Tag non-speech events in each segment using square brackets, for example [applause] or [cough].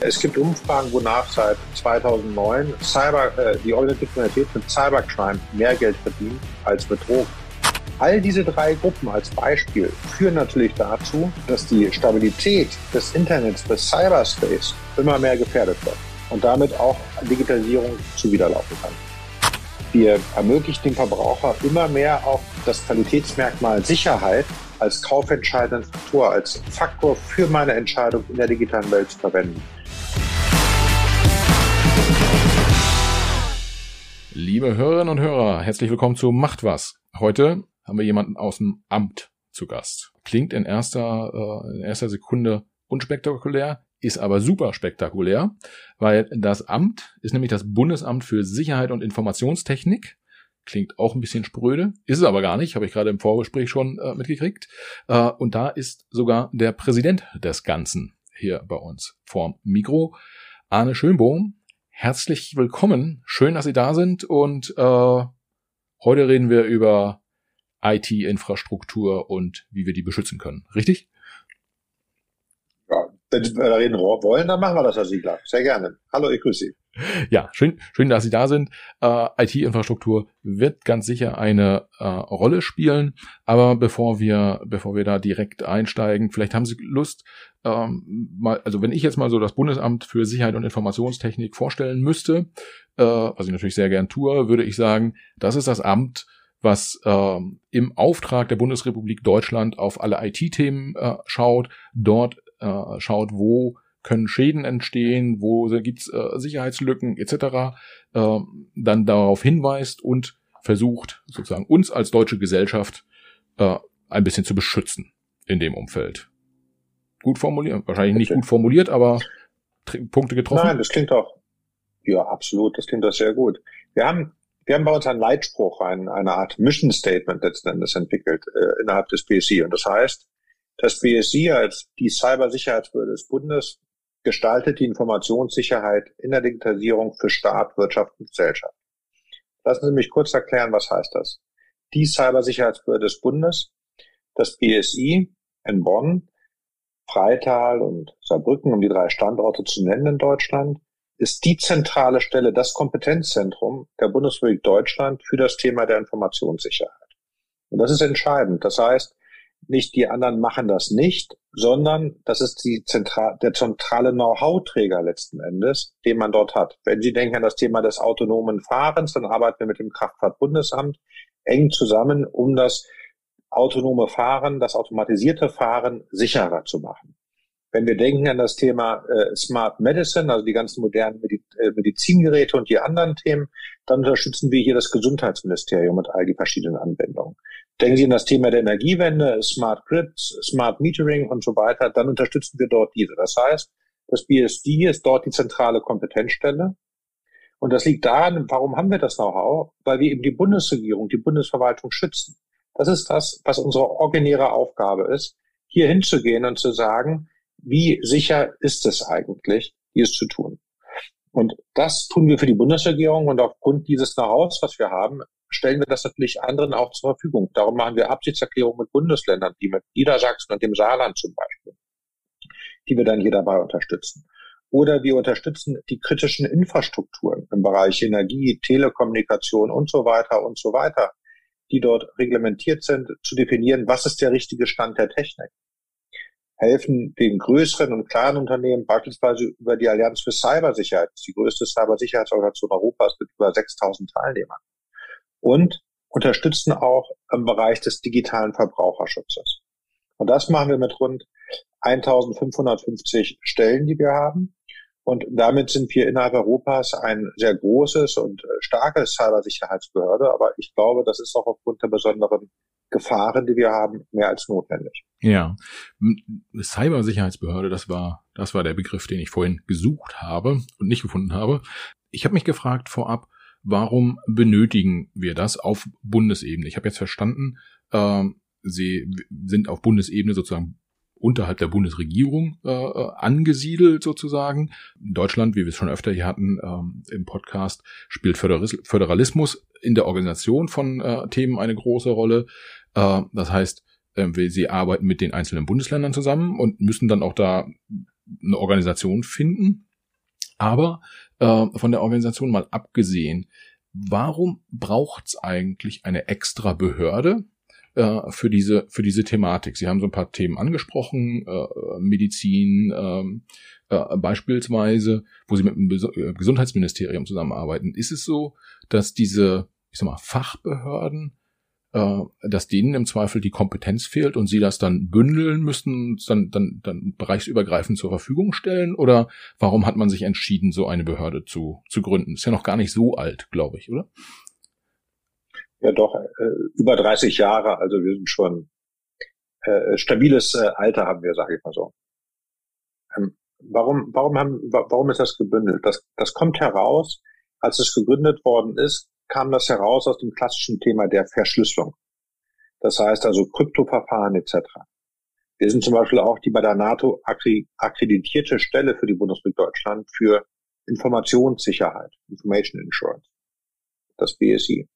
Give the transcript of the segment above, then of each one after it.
Es gibt Umfragen, wonach seit 2009 Cyber, äh, die organisierte Kriminalität mit Cybercrime mehr Geld verdient als mit Drogen. All diese drei Gruppen als Beispiel führen natürlich dazu, dass die Stabilität des Internets, des Cyberspace immer mehr gefährdet wird und damit auch Digitalisierung zuwiderlaufen kann. Wir ermöglichen dem Verbraucher immer mehr auch das Qualitätsmerkmal Sicherheit als kaufentscheidenden Faktor, als Faktor für meine Entscheidung in der digitalen Welt zu verwenden. Liebe Hörerinnen und Hörer, herzlich willkommen zu Macht was. Heute haben wir jemanden aus dem Amt zu Gast. Klingt in erster, äh, in erster Sekunde unspektakulär, ist aber super spektakulär, weil das Amt ist nämlich das Bundesamt für Sicherheit und Informationstechnik. Klingt auch ein bisschen spröde, ist es aber gar nicht, habe ich gerade im Vorgespräch schon äh, mitgekriegt. Äh, und da ist sogar der Präsident des Ganzen hier bei uns vorm Mikro, Arne Schönbohm herzlich willkommen. Schön, dass Sie da sind und äh, heute reden wir über IT-Infrastruktur und wie wir die beschützen können. Richtig? Wenn Sie da reden wollen, dann machen wir das, Herr Siegler. Sehr gerne. Hallo, ich grüße Sie. Ja, schön, schön, dass Sie da sind. Äh, IT-Infrastruktur wird ganz sicher eine äh, Rolle spielen. Aber bevor wir, bevor wir da direkt einsteigen, vielleicht haben Sie Lust, ähm, mal, also wenn ich jetzt mal so das Bundesamt für Sicherheit und Informationstechnik vorstellen müsste, äh, was ich natürlich sehr gern tue, würde ich sagen, das ist das Amt, was äh, im Auftrag der Bundesrepublik Deutschland auf alle IT-Themen äh, schaut, dort äh, schaut, wo können Schäden entstehen, wo gibt's äh, Sicherheitslücken etc., äh, dann darauf hinweist und versucht sozusagen uns als deutsche Gesellschaft äh, ein bisschen zu beschützen in dem Umfeld. Gut formuliert, wahrscheinlich nicht gut formuliert, aber Punkte getroffen. Nein, das klingt doch, ja, absolut, das klingt doch sehr gut. Wir haben, wir haben bei uns einen Leitspruch, ein, eine Art Mission Statement letzten Endes entwickelt äh, innerhalb des BSI. Und das heißt, das BSI als die Cybersicherheitsbehörde des Bundes gestaltet die Informationssicherheit in der Digitalisierung für Staat, Wirtschaft und Gesellschaft. Lassen Sie mich kurz erklären, was heißt das? Die Cybersicherheitsbehörde des Bundes, das BSI in Bonn, Freital und Saarbrücken, um die drei Standorte zu nennen in Deutschland, ist die zentrale Stelle, das Kompetenzzentrum der Bundesrepublik Deutschland für das Thema der Informationssicherheit. Und das ist entscheidend. Das heißt, nicht die anderen machen das nicht, sondern das ist die zentral, der zentrale Know-how-Träger letzten Endes, den man dort hat. Wenn Sie denken an das Thema des autonomen Fahrens, dann arbeiten wir mit dem Kraftfahrtbundesamt eng zusammen, um das autonome Fahren, das automatisierte Fahren sicherer zu machen. Wenn wir denken an das Thema äh, Smart Medicine, also die ganzen modernen Medi äh, Medizingeräte und die anderen Themen, dann unterstützen wir hier das Gesundheitsministerium mit all die verschiedenen Anwendungen. Denken Sie an das Thema der Energiewende, Smart Grids, Smart Metering und so weiter, dann unterstützen wir dort diese. Das heißt, das BSD ist dort die zentrale Kompetenzstelle. Und das liegt daran, warum haben wir das Know-how? Weil wir eben die Bundesregierung, die Bundesverwaltung schützen. Das ist das, was unsere originäre Aufgabe ist, hier hinzugehen und zu sagen, wie sicher ist es eigentlich, dies zu tun? Und das tun wir für die Bundesregierung und aufgrund dieses Know-hows, was wir haben, stellen wir das natürlich anderen auch zur Verfügung. Darum machen wir Absichtserklärungen mit Bundesländern, die mit Niedersachsen und dem Saarland zum Beispiel, die wir dann hier dabei unterstützen. Oder wir unterstützen die kritischen Infrastrukturen im Bereich Energie, Telekommunikation und so weiter und so weiter, die dort reglementiert sind, zu definieren, was ist der richtige Stand der Technik. Helfen den größeren und kleinen Unternehmen beispielsweise über die Allianz für Cybersicherheit, die größte Cybersicherheitsorganisation Europas mit über 6000 Teilnehmern und unterstützen auch im Bereich des digitalen Verbraucherschutzes. Und das machen wir mit rund 1550 Stellen, die wir haben. Und damit sind wir innerhalb Europas ein sehr großes und starkes Cybersicherheitsbehörde. Aber ich glaube, das ist auch aufgrund der besonderen Gefahren, die wir haben, mehr als notwendig. Ja, Cybersicherheitsbehörde, das war, das war der Begriff, den ich vorhin gesucht habe und nicht gefunden habe. Ich habe mich gefragt vorab, warum benötigen wir das auf Bundesebene? Ich habe jetzt verstanden, äh, Sie sind auf Bundesebene sozusagen unterhalb der Bundesregierung äh, äh, angesiedelt sozusagen. Deutschland, wie wir es schon öfter hier hatten ähm, im Podcast, spielt Föderalismus in der Organisation von äh, Themen eine große Rolle. Äh, das heißt, äh, sie arbeiten mit den einzelnen Bundesländern zusammen und müssen dann auch da eine Organisation finden. Aber äh, von der Organisation mal abgesehen, warum braucht es eigentlich eine extra Behörde äh, für diese für diese Thematik? Sie haben so ein paar Themen angesprochen, äh, Medizin ähm, äh, beispielsweise, wo Sie mit dem äh, Gesundheitsministerium zusammenarbeiten. Ist es so, dass diese ich sag mal Fachbehörden äh, dass denen im Zweifel die Kompetenz fehlt und sie das dann bündeln müssen, dann, dann, dann bereichsübergreifend zur Verfügung stellen? Oder warum hat man sich entschieden, so eine Behörde zu, zu gründen? Ist ja noch gar nicht so alt, glaube ich, oder? Ja, doch, äh, über 30 Jahre, also wir sind schon äh, stabiles äh, Alter haben wir, sage ich mal so. Ähm, warum, warum haben, warum ist das gebündelt? Das, das kommt heraus, als es gegründet worden ist, kam das heraus aus dem klassischen Thema der Verschlüsselung. Das heißt also Kryptoverfahren etc. Wir sind zum Beispiel auch die bei der NATO akkreditierte Stelle für die Bundesrepublik Deutschland für Informationssicherheit, Information Insurance, das BSI.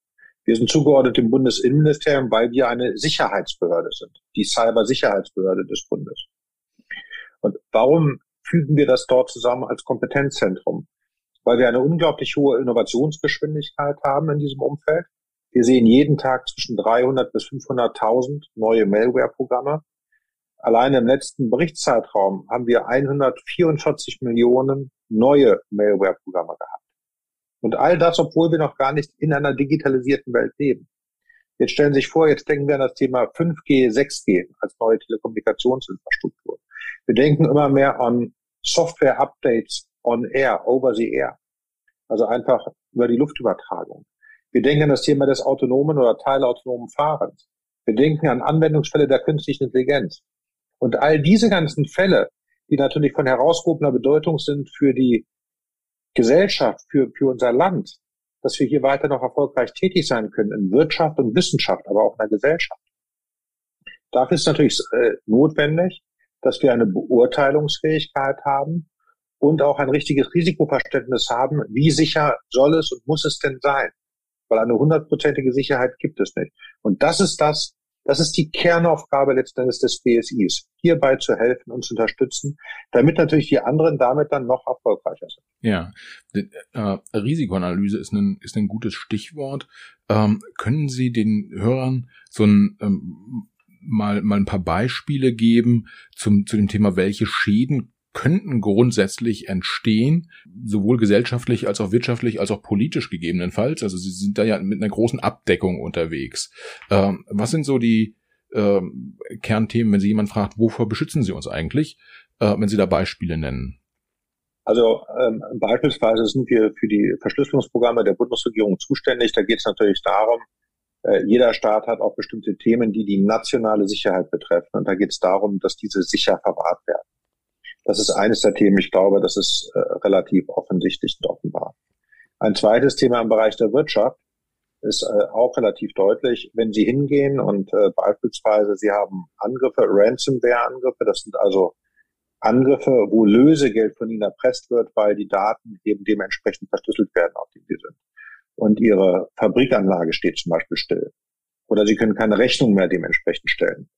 Wir sind zugeordnet dem Bundesinnenministerium, weil wir eine Sicherheitsbehörde sind, die Cybersicherheitsbehörde des Bundes. Und warum fügen wir das dort zusammen als Kompetenzzentrum? Weil wir eine unglaublich hohe Innovationsgeschwindigkeit haben in diesem Umfeld. Wir sehen jeden Tag zwischen 300 bis 500.000 neue Malware-Programme. Allein im letzten Berichtszeitraum haben wir 144 Millionen neue Malware-Programme gehabt. Und all das, obwohl wir noch gar nicht in einer digitalisierten Welt leben. Jetzt stellen Sie sich vor, jetzt denken wir an das Thema 5G, 6G als neue Telekommunikationsinfrastruktur. Wir denken immer mehr an Software-Updates on air, over the air. Also einfach über die Luftübertragung. Wir denken an das Thema des autonomen oder teilautonomen Fahrens. Wir denken an Anwendungsfälle der künstlichen Intelligenz. Und all diese ganzen Fälle, die natürlich von herausgehobener Bedeutung sind für die Gesellschaft, für, für unser Land, dass wir hier weiter noch erfolgreich tätig sein können in Wirtschaft und Wissenschaft, aber auch in der Gesellschaft. Dafür ist natürlich äh, notwendig, dass wir eine Beurteilungsfähigkeit haben und auch ein richtiges Risikoverständnis haben, wie sicher soll es und muss es denn sein? Weil eine hundertprozentige Sicherheit gibt es nicht. Und das ist das, das ist die Kernaufgabe letzten Endes des BSIs, hierbei zu helfen und zu unterstützen, damit natürlich die anderen damit dann noch erfolgreicher sind. Ja, äh, Risikoanalyse ist ein, ist ein gutes Stichwort. Ähm, können Sie den Hörern so ein ähm, mal, mal ein paar Beispiele geben zum, zu dem Thema, welche Schäden könnten grundsätzlich entstehen, sowohl gesellschaftlich als auch wirtschaftlich als auch politisch gegebenenfalls. Also sie sind da ja mit einer großen Abdeckung unterwegs. Ähm, was sind so die ähm, Kernthemen, wenn Sie jemand fragt, wovor beschützen Sie uns eigentlich, äh, wenn Sie da Beispiele nennen? Also ähm, beispielsweise sind wir für die Verschlüsselungsprogramme der Bundesregierung zuständig. Da geht es natürlich darum, äh, jeder Staat hat auch bestimmte Themen, die die nationale Sicherheit betreffen. Und da geht es darum, dass diese sicher verwahrt werden. Das ist eines der Themen. Ich glaube, das ist äh, relativ offensichtlich und offenbar. Ein zweites Thema im Bereich der Wirtschaft ist äh, auch relativ deutlich, wenn Sie hingehen und äh, beispielsweise Sie haben Angriffe, Ransomware-Angriffe, das sind also Angriffe, wo Lösegeld von Ihnen erpresst wird, weil die Daten eben dementsprechend verschlüsselt werden, auf die Sie sind. Und Ihre Fabrikanlage steht zum Beispiel still. Oder Sie können keine Rechnung mehr dementsprechend stellen.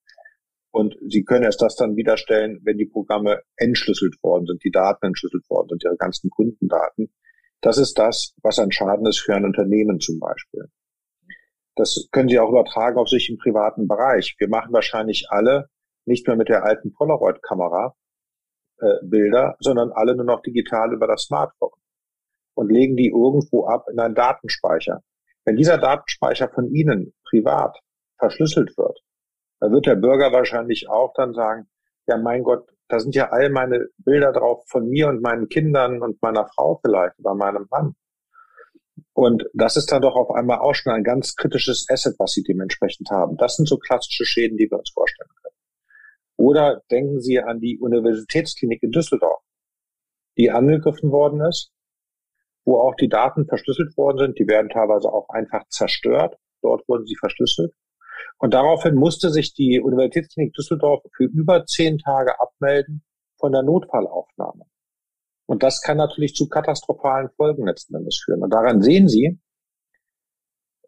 Und Sie können erst das dann wiederstellen, wenn die Programme entschlüsselt worden sind, die Daten entschlüsselt worden sind, Ihre ganzen Kundendaten. Das ist das, was ein Schaden ist für ein Unternehmen zum Beispiel. Das können Sie auch übertragen auf sich im privaten Bereich. Wir machen wahrscheinlich alle nicht mehr mit der alten Polaroid-Kamera äh, Bilder, sondern alle nur noch digital über das Smartphone und legen die irgendwo ab in einen Datenspeicher. Wenn dieser Datenspeicher von Ihnen privat verschlüsselt wird, da wird der Bürger wahrscheinlich auch dann sagen, ja mein Gott, da sind ja all meine Bilder drauf von mir und meinen Kindern und meiner Frau vielleicht oder meinem Mann. Und das ist dann doch auf einmal auch schon ein ganz kritisches Asset, was sie dementsprechend haben. Das sind so klassische Schäden, die wir uns vorstellen können. Oder denken Sie an die Universitätsklinik in Düsseldorf, die angegriffen worden ist, wo auch die Daten verschlüsselt worden sind. Die werden teilweise auch einfach zerstört. Dort wurden sie verschlüsselt. Und daraufhin musste sich die Universitätsklinik Düsseldorf für über zehn Tage abmelden von der Notfallaufnahme. Und das kann natürlich zu katastrophalen Folgen letzten Endes führen. Und daran sehen Sie,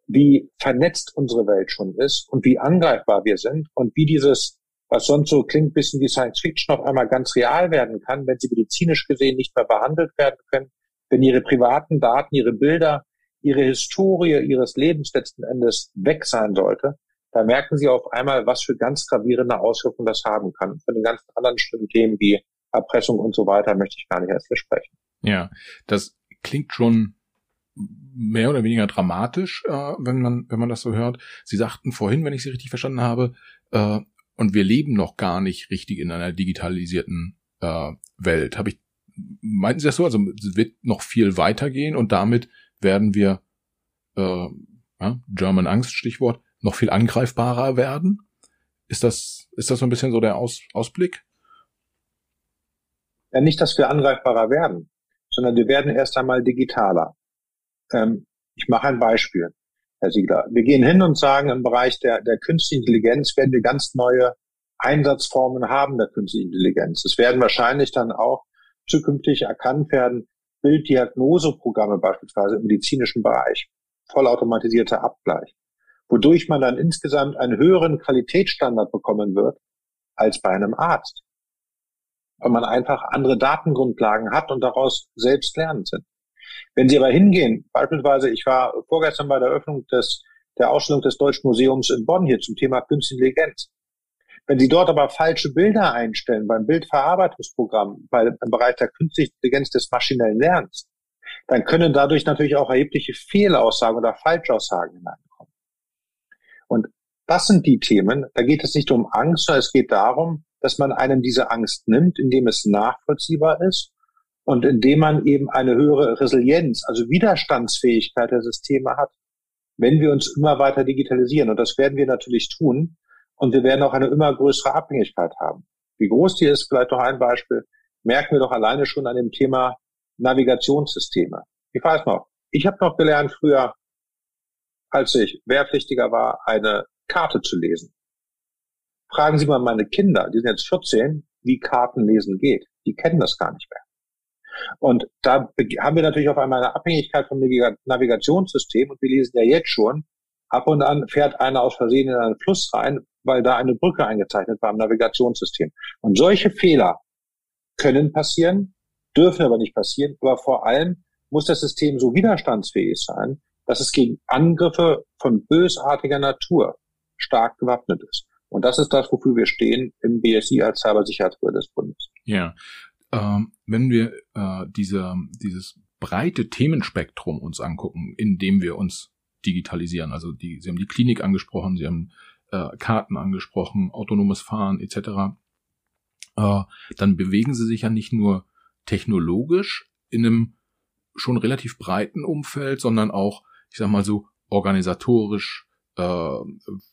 wie vernetzt unsere Welt schon ist und wie angreifbar wir sind und wie dieses, was sonst so klingt, bisschen wie Science Fiction auf einmal ganz real werden kann, wenn sie medizinisch gesehen nicht mehr behandelt werden können, wenn ihre privaten Daten, ihre Bilder, ihre Historie ihres Lebens letzten Endes weg sein sollte, da merken sie auf einmal, was für ganz gravierende Auswirkungen das haben kann. Von den ganzen anderen schlimmen Themen wie Erpressung und so weiter möchte ich gar nicht erst versprechen. Ja, das klingt schon mehr oder weniger dramatisch, äh, wenn man wenn man das so hört. Sie sagten vorhin, wenn ich Sie richtig verstanden habe, äh, und wir leben noch gar nicht richtig in einer digitalisierten äh, Welt. Habe ich meinten Sie das so? Also es wird noch viel weitergehen und damit werden wir äh, ja, German Angst Stichwort noch viel angreifbarer werden. Ist das ist das so ein bisschen so der Aus, Ausblick? Ja, nicht, dass wir angreifbarer werden, sondern wir werden erst einmal digitaler. Ähm, ich mache ein Beispiel, Herr Siegler. Wir gehen hin und sagen, im Bereich der, der künstlichen Intelligenz werden wir ganz neue Einsatzformen haben der künstlichen Intelligenz. Es werden wahrscheinlich dann auch zukünftig erkannt werden, Bilddiagnoseprogramme beispielsweise im medizinischen Bereich, vollautomatisierter Abgleich, wodurch man dann insgesamt einen höheren Qualitätsstandard bekommen wird als bei einem Arzt, weil man einfach andere Datengrundlagen hat und daraus selbst lernend sind. Wenn Sie aber hingehen, beispielsweise, ich war vorgestern bei der Eröffnung des, der Ausstellung des Deutschen Museums in Bonn hier zum Thema Künstliche Intelligenz. Wenn Sie dort aber falsche Bilder einstellen beim Bildverarbeitungsprogramm, bei, im Bereich der künstlichen Intelligenz des maschinellen Lernens, dann können dadurch natürlich auch erhebliche Fehlaussagen oder Falschaussagen hineinkommen. Und das sind die Themen, da geht es nicht um Angst, sondern es geht darum, dass man einem diese Angst nimmt, indem es nachvollziehbar ist und indem man eben eine höhere Resilienz, also Widerstandsfähigkeit der Systeme hat, wenn wir uns immer weiter digitalisieren. Und das werden wir natürlich tun. Und wir werden auch eine immer größere Abhängigkeit haben. Wie groß die ist, vielleicht noch ein Beispiel, merken wir doch alleine schon an dem Thema Navigationssysteme. Ich weiß noch, ich habe noch gelernt früher, als ich Wehrpflichtiger war, eine Karte zu lesen. Fragen Sie mal meine Kinder, die sind jetzt 14, wie Kartenlesen geht. Die kennen das gar nicht mehr. Und da haben wir natürlich auf einmal eine Abhängigkeit vom Navigationssystem und wir lesen ja jetzt schon, ab und an fährt einer aus Versehen in einen Fluss rein, weil da eine Brücke eingezeichnet war im Navigationssystem. Und solche Fehler können passieren, dürfen aber nicht passieren, aber vor allem muss das System so widerstandsfähig sein, dass es gegen Angriffe von bösartiger Natur stark gewappnet ist. Und das ist das, wofür wir stehen im BSI als Cybersicherheitsbehörde des Bundes. Ja, ähm, wenn wir äh, diese, dieses breite Themenspektrum uns angucken, in dem wir uns digitalisieren, also die, Sie haben die Klinik angesprochen, Sie haben äh, Karten angesprochen, autonomes Fahren etc., äh, dann bewegen Sie sich ja nicht nur technologisch in einem schon relativ breiten Umfeld, sondern auch, ich sag mal so, organisatorisch, äh,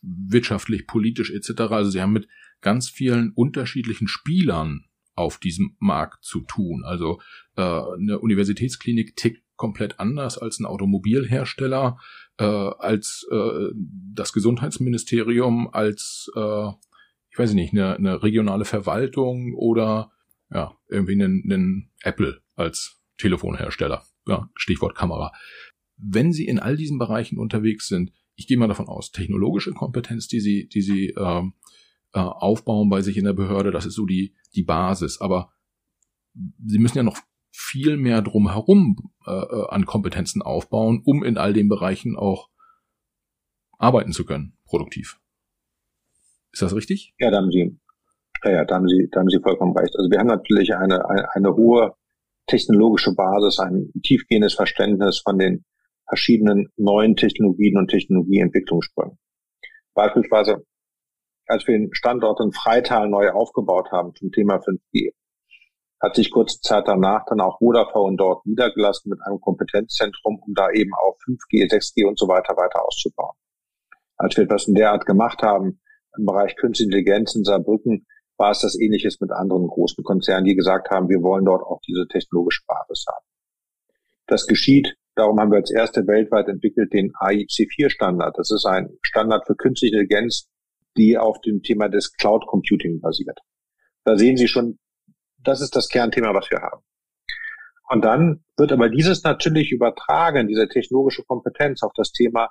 wirtschaftlich, politisch etc. Also sie haben mit ganz vielen unterschiedlichen Spielern auf diesem Markt zu tun. Also äh, eine Universitätsklinik tickt komplett anders als ein Automobilhersteller, äh, als äh, das Gesundheitsministerium, als äh, ich weiß nicht, eine, eine regionale Verwaltung oder ja, irgendwie einen, einen Apple als Telefonhersteller. Ja, Stichwort Kamera. Wenn Sie in all diesen Bereichen unterwegs sind, ich gehe mal davon aus, technologische Kompetenz, die Sie, die Sie ähm, äh, aufbauen bei sich in der Behörde. Das ist so die, die Basis. Aber sie müssen ja noch viel mehr drumherum äh, äh, an Kompetenzen aufbauen, um in all den Bereichen auch arbeiten zu können, produktiv. Ist das richtig? Ja, da haben Sie, ja, ja, da haben Sie, da haben Sie vollkommen recht. Also wir haben natürlich eine, eine, eine hohe technologische Basis, ein tiefgehendes Verständnis von den verschiedenen neuen Technologien und Technologieentwicklungssprüngen. Beispielsweise als wir den Standort in Freital neu aufgebaut haben zum Thema 5G, hat sich kurze Zeit danach dann auch Vodafone dort niedergelassen mit einem Kompetenzzentrum, um da eben auch 5G, 6G und so weiter weiter auszubauen. Als wir etwas in der Art gemacht haben im Bereich Künstliche Intelligenz in Saarbrücken, war es das ähnliches mit anderen großen Konzernen, die gesagt haben, wir wollen dort auch diese technologische Basis haben. Das geschieht darum haben wir als erste weltweit entwickelt den AIC4-Standard. Das ist ein Standard für künstliche Intelligenz, die auf dem Thema des Cloud Computing basiert. Da sehen Sie schon, das ist das Kernthema, was wir haben. Und dann wird aber dieses natürlich übertragen, diese technologische Kompetenz auf das Thema,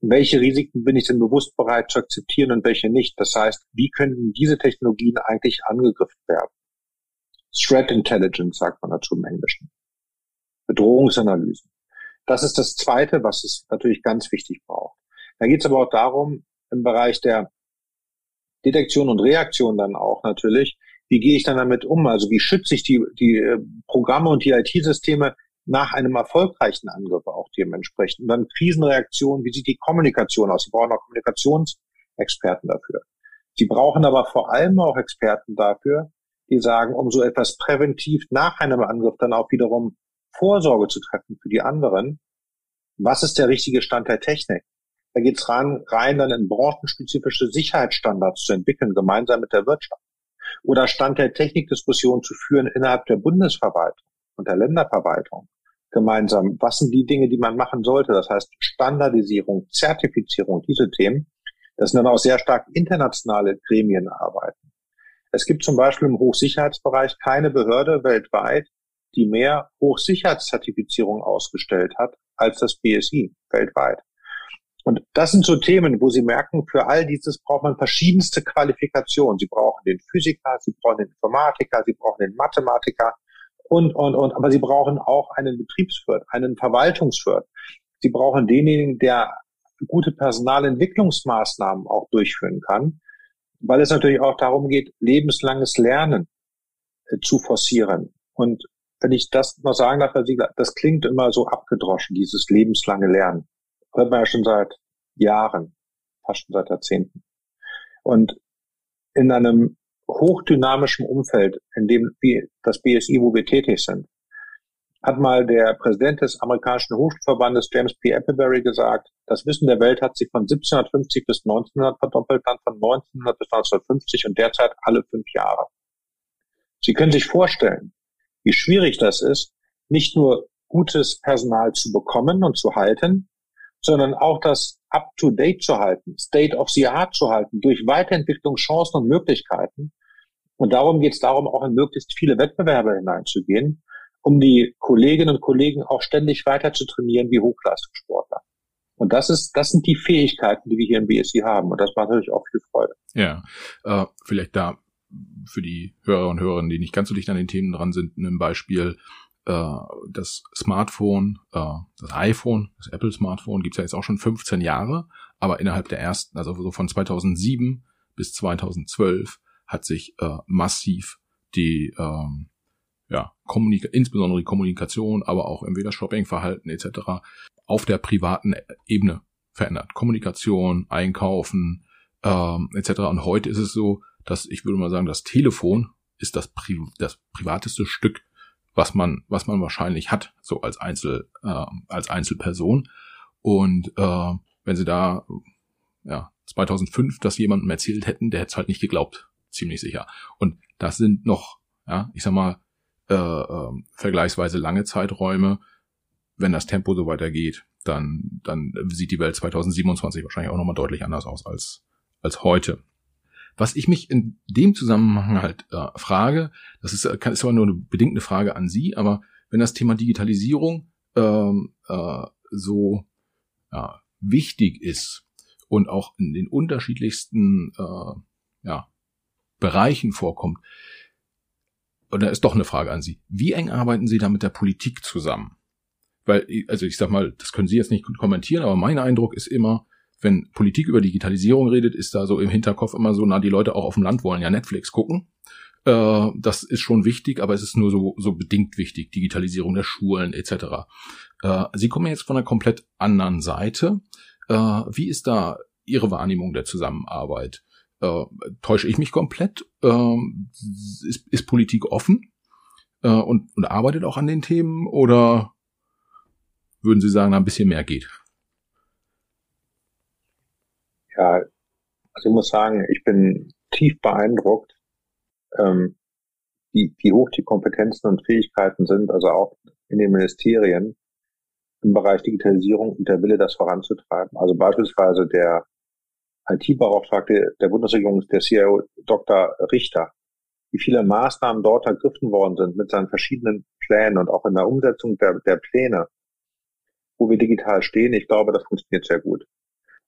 welche Risiken bin ich denn bewusst bereit zu akzeptieren und welche nicht. Das heißt, wie könnten diese Technologien eigentlich angegriffen werden? Threat Intelligence sagt man dazu im Englischen. Bedrohungsanalysen. Das ist das Zweite, was es natürlich ganz wichtig braucht. Da geht es aber auch darum, im Bereich der Detektion und Reaktion dann auch natürlich, wie gehe ich dann damit um? Also wie schütze ich die, die äh, Programme und die IT-Systeme nach einem erfolgreichen Angriff auch dementsprechend? Und dann Krisenreaktion, wie sieht die Kommunikation aus? Sie brauchen auch Kommunikationsexperten dafür. Sie brauchen aber vor allem auch Experten dafür, die sagen, um so etwas präventiv nach einem Angriff dann auch wiederum Vorsorge zu treffen für die anderen. Was ist der richtige Stand der Technik? Da geht es rein, rein, dann in branchenspezifische Sicherheitsstandards zu entwickeln, gemeinsam mit der Wirtschaft oder Stand der Technikdiskussion zu führen innerhalb der Bundesverwaltung und der Länderverwaltung gemeinsam. Was sind die Dinge, die man machen sollte? Das heißt Standardisierung, Zertifizierung, diese Themen. Das sind dann auch sehr stark internationale Gremien arbeiten. Es gibt zum Beispiel im Hochsicherheitsbereich keine Behörde weltweit, die mehr Hochsicherheitszertifizierung ausgestellt hat als das BSI weltweit. Und das sind so Themen, wo Sie merken, für all dieses braucht man verschiedenste Qualifikationen. Sie brauchen den Physiker, Sie brauchen den Informatiker, Sie brauchen den Mathematiker und, und, und. Aber Sie brauchen auch einen Betriebswirt, einen Verwaltungswirt. Sie brauchen denjenigen, der gute Personalentwicklungsmaßnahmen auch durchführen kann, weil es natürlich auch darum geht, lebenslanges Lernen äh, zu forcieren. Und wenn ich das noch sagen darf, das klingt immer so abgedroschen, dieses lebenslange Lernen hört man ja schon seit Jahren, fast schon seit Jahrzehnten. Und in einem hochdynamischen Umfeld, in dem das BSI, wo wir tätig sind, hat mal der Präsident des amerikanischen Hochschulverbandes James P. Appleberry gesagt, das Wissen der Welt hat sich von 1750 bis 1900 verdoppelt, dann von 1900 bis 1950 und derzeit alle fünf Jahre. Sie können sich vorstellen, wie schwierig das ist, nicht nur gutes Personal zu bekommen und zu halten, sondern auch das up-to-date zu halten, state of the art zu halten, durch Weiterentwicklung, Chancen und Möglichkeiten. Und darum geht es darum, auch in möglichst viele Wettbewerbe hineinzugehen, um die Kolleginnen und Kollegen auch ständig weiter zu trainieren wie Hochleistungssportler. Und das ist, das sind die Fähigkeiten, die wir hier im BSI haben. Und das macht natürlich auch viel Freude. Ja, äh, vielleicht da für die Hörer und Hörerinnen, die nicht ganz so dicht an den Themen dran sind, ein Beispiel äh, das Smartphone, äh, das iPhone, das Apple Smartphone gibt's ja jetzt auch schon 15 Jahre, aber innerhalb der ersten, also so von 2007 bis 2012 hat sich äh, massiv die ähm, ja, Kommunika insbesondere die Kommunikation, aber auch entweder Shoppingverhalten etc. auf der privaten Ebene verändert. Kommunikation, Einkaufen ähm, etc. Und heute ist es so, dass ich würde mal sagen, das Telefon ist das, Pri das privateste Stück was man, was man wahrscheinlich hat, so als Einzel, äh, als Einzelperson. Und äh, wenn sie da ja 2005 das jemandem erzählt hätten, der hätte es halt nicht geglaubt, ziemlich sicher. Und das sind noch, ja, ich sag mal, äh, äh, vergleichsweise lange Zeiträume. Wenn das Tempo so weitergeht, dann, dann sieht die Welt 2027 wahrscheinlich auch nochmal deutlich anders aus als, als heute. Was ich mich in dem Zusammenhang halt äh, frage, das ist, kann, ist aber nur eine bedingte Frage an Sie, aber wenn das Thema Digitalisierung ähm, äh, so ja, wichtig ist und auch in den unterschiedlichsten äh, ja, Bereichen vorkommt, oder ist doch eine Frage an Sie. Wie eng arbeiten Sie da mit der Politik zusammen? Weil, also ich sag mal, das können Sie jetzt nicht kommentieren, aber mein Eindruck ist immer, wenn Politik über Digitalisierung redet, ist da so im Hinterkopf immer so, na, die Leute auch auf dem Land wollen ja Netflix gucken. Äh, das ist schon wichtig, aber es ist nur so, so bedingt wichtig, Digitalisierung der Schulen etc. Äh, Sie kommen jetzt von einer komplett anderen Seite. Äh, wie ist da Ihre Wahrnehmung der Zusammenarbeit? Äh, täusche ich mich komplett? Äh, ist, ist Politik offen äh, und, und arbeitet auch an den Themen oder würden Sie sagen, ein bisschen mehr geht? Ja, also ich muss sagen, ich bin tief beeindruckt, ähm, wie, wie hoch die Kompetenzen und Fähigkeiten sind, also auch in den Ministerien. im Bereich Digitalisierung und der Wille, das voranzutreiben. Also beispielsweise der IT-Beauftragte der Bundesregierung, der CIO Dr. Richter, wie viele Maßnahmen dort ergriffen worden sind mit seinen verschiedenen Plänen und auch in der Umsetzung der, der Pläne, wo wir digital stehen. Ich glaube, das funktioniert sehr gut.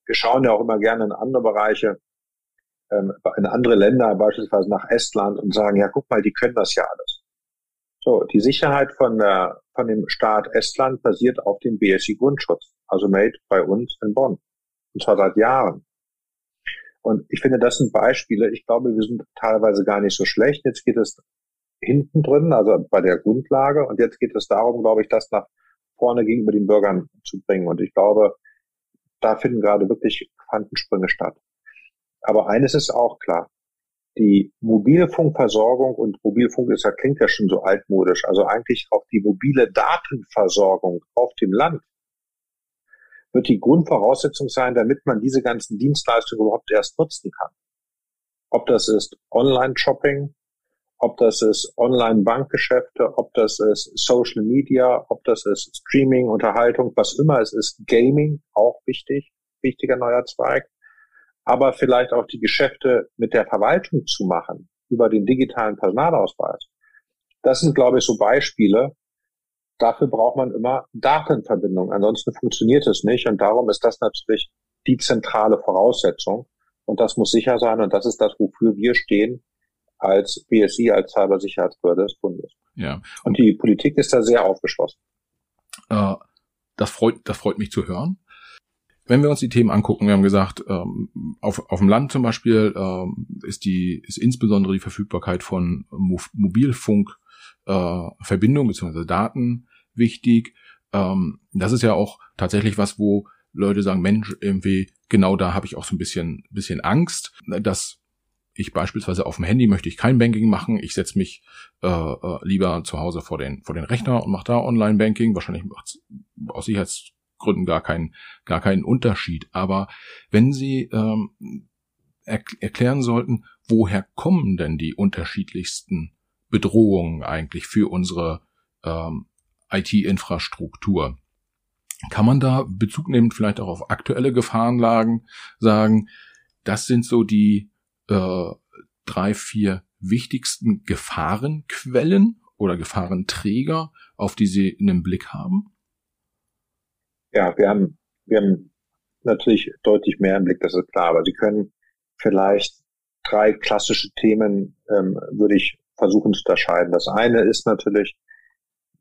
Wir schauen ja auch immer gerne in andere Bereiche, ähm, in andere Länder, beispielsweise nach Estland und sagen, ja, guck mal, die können das ja alles. So, die Sicherheit von der, von dem Staat Estland basiert auf dem BSI Grundschutz, also made bei uns in Bonn. Und zwar seit Jahren. Und ich finde, das sind Beispiele. Ich glaube, wir sind teilweise gar nicht so schlecht. Jetzt geht es hinten drin, also bei der Grundlage. Und jetzt geht es darum, glaube ich, das nach vorne gegenüber den Bürgern zu bringen. Und ich glaube, da finden gerade wirklich Quantensprünge statt. Aber eines ist auch klar. Die Mobilfunkversorgung und Mobilfunk ist ja, klingt ja schon so altmodisch. Also eigentlich auch die mobile Datenversorgung auf dem Land wird die Grundvoraussetzung sein, damit man diese ganzen Dienstleistungen überhaupt erst nutzen kann. Ob das ist Online-Shopping, ob das ist Online-Bankgeschäfte, ob das ist Social Media, ob das ist Streaming, Unterhaltung, was immer es ist, Gaming, auch wichtig, wichtiger neuer Zweig. Aber vielleicht auch die Geschäfte mit der Verwaltung zu machen, über den digitalen Personalausweis. Das sind, glaube ich, so Beispiele, Dafür braucht man immer Datenverbindung. Ansonsten funktioniert es nicht. Und darum ist das natürlich die zentrale Voraussetzung. Und das muss sicher sein. Und das ist das, wofür wir stehen als BSI, als Cybersicherheitsbehörde des Bundes. Ja. Und, die Politik ist da sehr aufgeschlossen. Äh, das freut, das freut mich zu hören. Wenn wir uns die Themen angucken, wir haben gesagt, ähm, auf, auf dem Land zum Beispiel ähm, ist die ist insbesondere die Verfügbarkeit von Mo Mobilfunk äh, bzw. Daten wichtig. Ähm, das ist ja auch tatsächlich was, wo Leute sagen, Mensch, irgendwie, genau da habe ich auch so ein bisschen, bisschen Angst, dass ich beispielsweise auf dem Handy möchte ich kein Banking machen, ich setze mich äh, äh, lieber zu Hause vor den, vor den Rechner und mache da Online-Banking. Wahrscheinlich macht aus Sicherheitsgründen gar keinen, gar keinen Unterschied. Aber wenn Sie ähm, er erklären sollten, woher kommen denn die unterschiedlichsten Bedrohungen eigentlich für unsere ähm, IT-Infrastruktur. Kann man da Bezug nehmen, vielleicht auch auf aktuelle Gefahrenlagen sagen, das sind so die äh, drei, vier wichtigsten Gefahrenquellen oder Gefahrenträger, auf die Sie einen Blick haben? Ja, wir haben, wir haben natürlich deutlich mehr im Blick, das ist klar, aber Sie können vielleicht drei klassische Themen, ähm, würde ich versuchen zu unterscheiden. Das eine ist natürlich,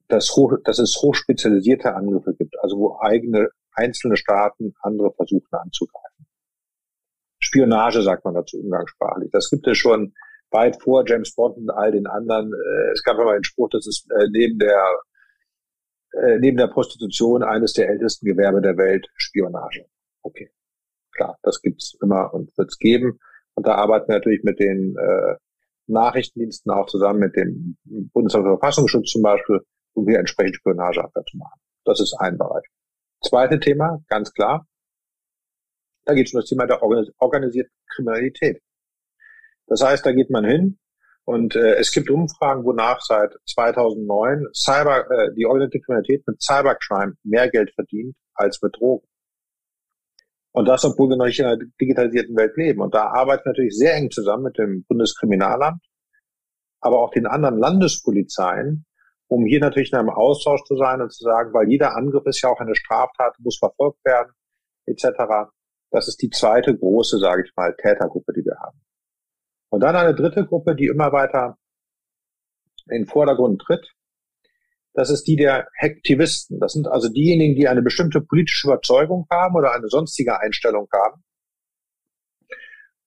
dass, hoch, dass es hochspezialisierte Angriffe gibt, also wo eigene einzelne Staaten andere versuchen anzugreifen. Spionage sagt man dazu umgangssprachlich. Das gibt es schon weit vor James Bond und all den anderen. Äh, es gab immer einen Spruch, das ist äh, neben der äh, neben der Prostitution eines der ältesten Gewerbe der Welt Spionage. Okay, klar, das gibt's immer und wird's geben. Und da arbeiten wir natürlich mit den äh, Nachrichtendiensten auch zusammen mit dem Bundesamt für Verfassungsschutz zum Beispiel, um hier entsprechend Spionageabwehr zu machen. Das ist ein Bereich. Zweite Thema, ganz klar, da geht es um das Thema der organisierten Kriminalität. Das heißt, da geht man hin und äh, es gibt Umfragen, wonach seit 2009 Cyber, äh, die organisierte Kriminalität mit Cybercrime mehr Geld verdient als mit Drogen. Und das, obwohl wir noch nicht in einer digitalisierten Welt leben. Und da arbeiten wir natürlich sehr eng zusammen mit dem Bundeskriminalamt, aber auch den anderen Landespolizeien, um hier natürlich in einem Austausch zu sein und zu sagen, weil jeder Angriff ist ja auch eine Straftat, muss verfolgt werden, etc. Das ist die zweite große, sage ich mal, Tätergruppe, die wir haben. Und dann eine dritte Gruppe, die immer weiter in den Vordergrund tritt, das ist die der Hektivisten. Das sind also diejenigen, die eine bestimmte politische Überzeugung haben oder eine sonstige Einstellung haben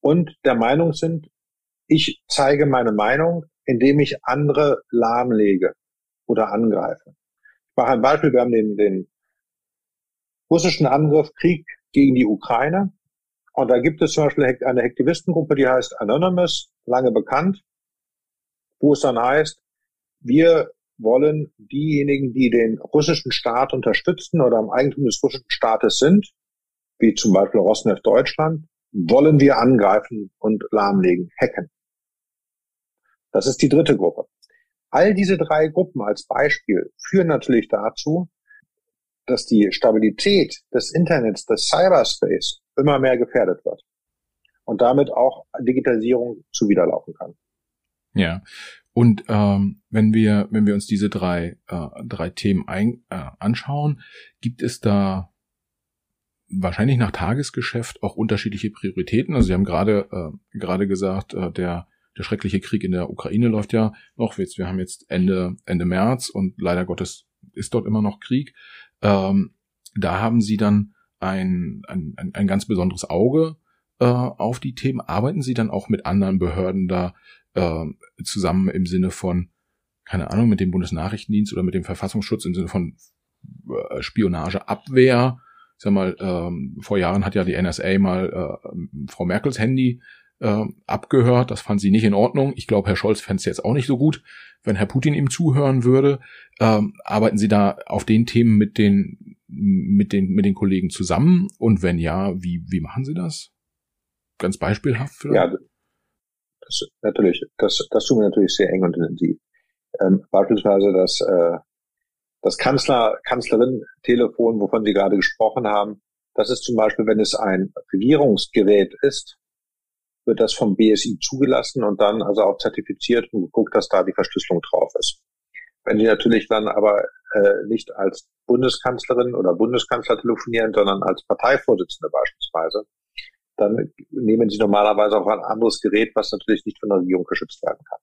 und der Meinung sind, ich zeige meine Meinung, indem ich andere lahmlege oder angreife. Ich mache ein Beispiel. Wir haben den, den russischen Angriff, Krieg gegen die Ukraine. Und da gibt es zum Beispiel eine Hektivistengruppe, die heißt Anonymous, lange bekannt, wo es dann heißt, wir wollen diejenigen, die den russischen Staat unterstützen oder im Eigentum des russischen Staates sind, wie zum Beispiel Rosneft Deutschland, wollen wir angreifen und lahmlegen, hacken. Das ist die dritte Gruppe. All diese drei Gruppen als Beispiel führen natürlich dazu, dass die Stabilität des Internets, des Cyberspace immer mehr gefährdet wird und damit auch Digitalisierung zuwiderlaufen kann. Ja. Und ähm, wenn wir wenn wir uns diese drei äh, drei Themen ein, äh, anschauen, gibt es da wahrscheinlich nach Tagesgeschäft auch unterschiedliche Prioritäten. Also Sie haben gerade äh, gerade gesagt, äh, der der schreckliche Krieg in der Ukraine läuft ja noch. Jetzt, wir haben jetzt Ende Ende März und leider Gottes ist dort immer noch Krieg. Ähm, da haben Sie dann ein, ein, ein, ein ganz besonderes Auge äh, auf die Themen. Arbeiten Sie dann auch mit anderen Behörden da äh, zusammen im Sinne von, keine Ahnung, mit dem Bundesnachrichtendienst oder mit dem Verfassungsschutz im Sinne von äh, Spionageabwehr. Ich sag mal, ähm, vor Jahren hat ja die NSA mal äh, Frau Merkels Handy äh, abgehört. Das fand sie nicht in Ordnung. Ich glaube, Herr Scholz fände es jetzt auch nicht so gut, wenn Herr Putin ihm zuhören würde. Ähm, arbeiten Sie da auf den Themen mit den mit den mit den Kollegen zusammen? Und wenn ja, wie wie machen Sie das? Ganz beispielhaft vielleicht? Ja, das, natürlich, das, das tun wir natürlich sehr eng und intensiv. Ähm, beispielsweise das, äh, das Kanzler, Kanzlerin-Telefon, wovon Sie gerade gesprochen haben, das ist zum Beispiel, wenn es ein Regierungsgerät ist, wird das vom BSI zugelassen und dann also auch zertifiziert und geguckt, dass da die Verschlüsselung drauf ist. Wenn Sie natürlich dann aber äh, nicht als Bundeskanzlerin oder Bundeskanzler telefonieren, sondern als Parteivorsitzende beispielsweise, dann nehmen sie normalerweise auch ein anderes Gerät, was natürlich nicht von der Regierung geschützt werden kann.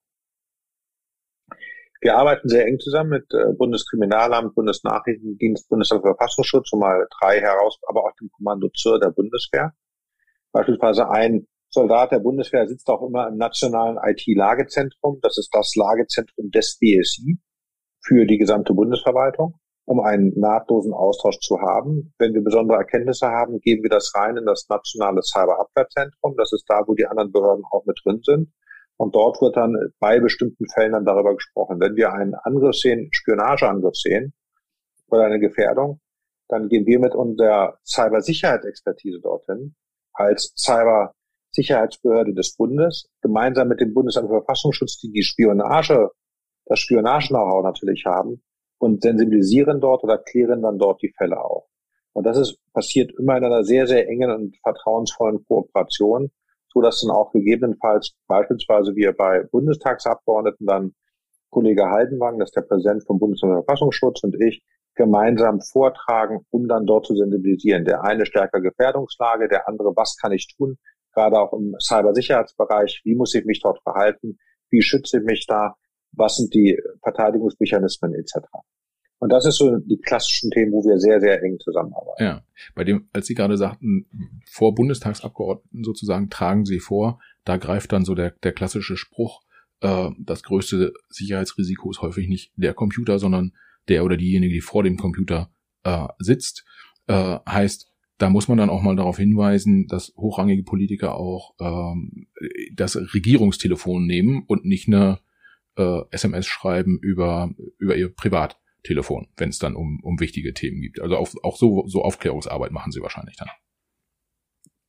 Wir arbeiten sehr eng zusammen mit äh, Bundeskriminalamt, Bundesnachrichtendienst, Bundesverfassungsschutz, um mal drei heraus, aber auch dem Kommando zur der Bundeswehr. Beispielsweise ein Soldat der Bundeswehr sitzt auch immer im nationalen IT-Lagezentrum. Das ist das Lagezentrum des BSI für die gesamte Bundesverwaltung um einen nahtlosen Austausch zu haben. Wenn wir besondere Erkenntnisse haben, geben wir das rein in das nationale Cyberabwehrzentrum. Das ist da, wo die anderen Behörden auch mit drin sind. Und dort wird dann bei bestimmten Fällen dann darüber gesprochen. Wenn wir einen Angriff sehen, Spionageangriff sehen oder eine Gefährdung, dann gehen wir mit unserer Cybersicherheitsexpertise dorthin als Cybersicherheitsbehörde des Bundes gemeinsam mit dem Bundesamt für Verfassungsschutz, die die Spionage, das Spionage-Know-how natürlich haben, und sensibilisieren dort oder klären dann dort die Fälle auf. Und das ist passiert immer in einer sehr, sehr engen und vertrauensvollen Kooperation, so dass dann auch gegebenenfalls beispielsweise wir bei Bundestagsabgeordneten dann Kollege Haldenwang, das ist der Präsident vom Bundesverfassungsschutz und ich gemeinsam vortragen, um dann dort zu sensibilisieren. Der eine stärker Gefährdungslage, der andere, was kann ich tun, gerade auch im Cybersicherheitsbereich, wie muss ich mich dort verhalten, wie schütze ich mich da, was sind die Verteidigungsmechanismen etc. Und das ist so die klassischen Themen, wo wir sehr, sehr eng zusammenarbeiten. Ja, bei dem, als Sie gerade sagten, vor Bundestagsabgeordneten sozusagen tragen Sie vor, da greift dann so der, der klassische Spruch, äh, das größte Sicherheitsrisiko ist häufig nicht der Computer, sondern der oder diejenige, die vor dem Computer äh, sitzt. Äh, heißt, da muss man dann auch mal darauf hinweisen, dass hochrangige Politiker auch ähm, das Regierungstelefon nehmen und nicht eine äh, SMS schreiben über, über ihr Privattelefon, wenn es dann um, um wichtige Themen gibt. Also auch, auch so, so Aufklärungsarbeit machen sie wahrscheinlich dann.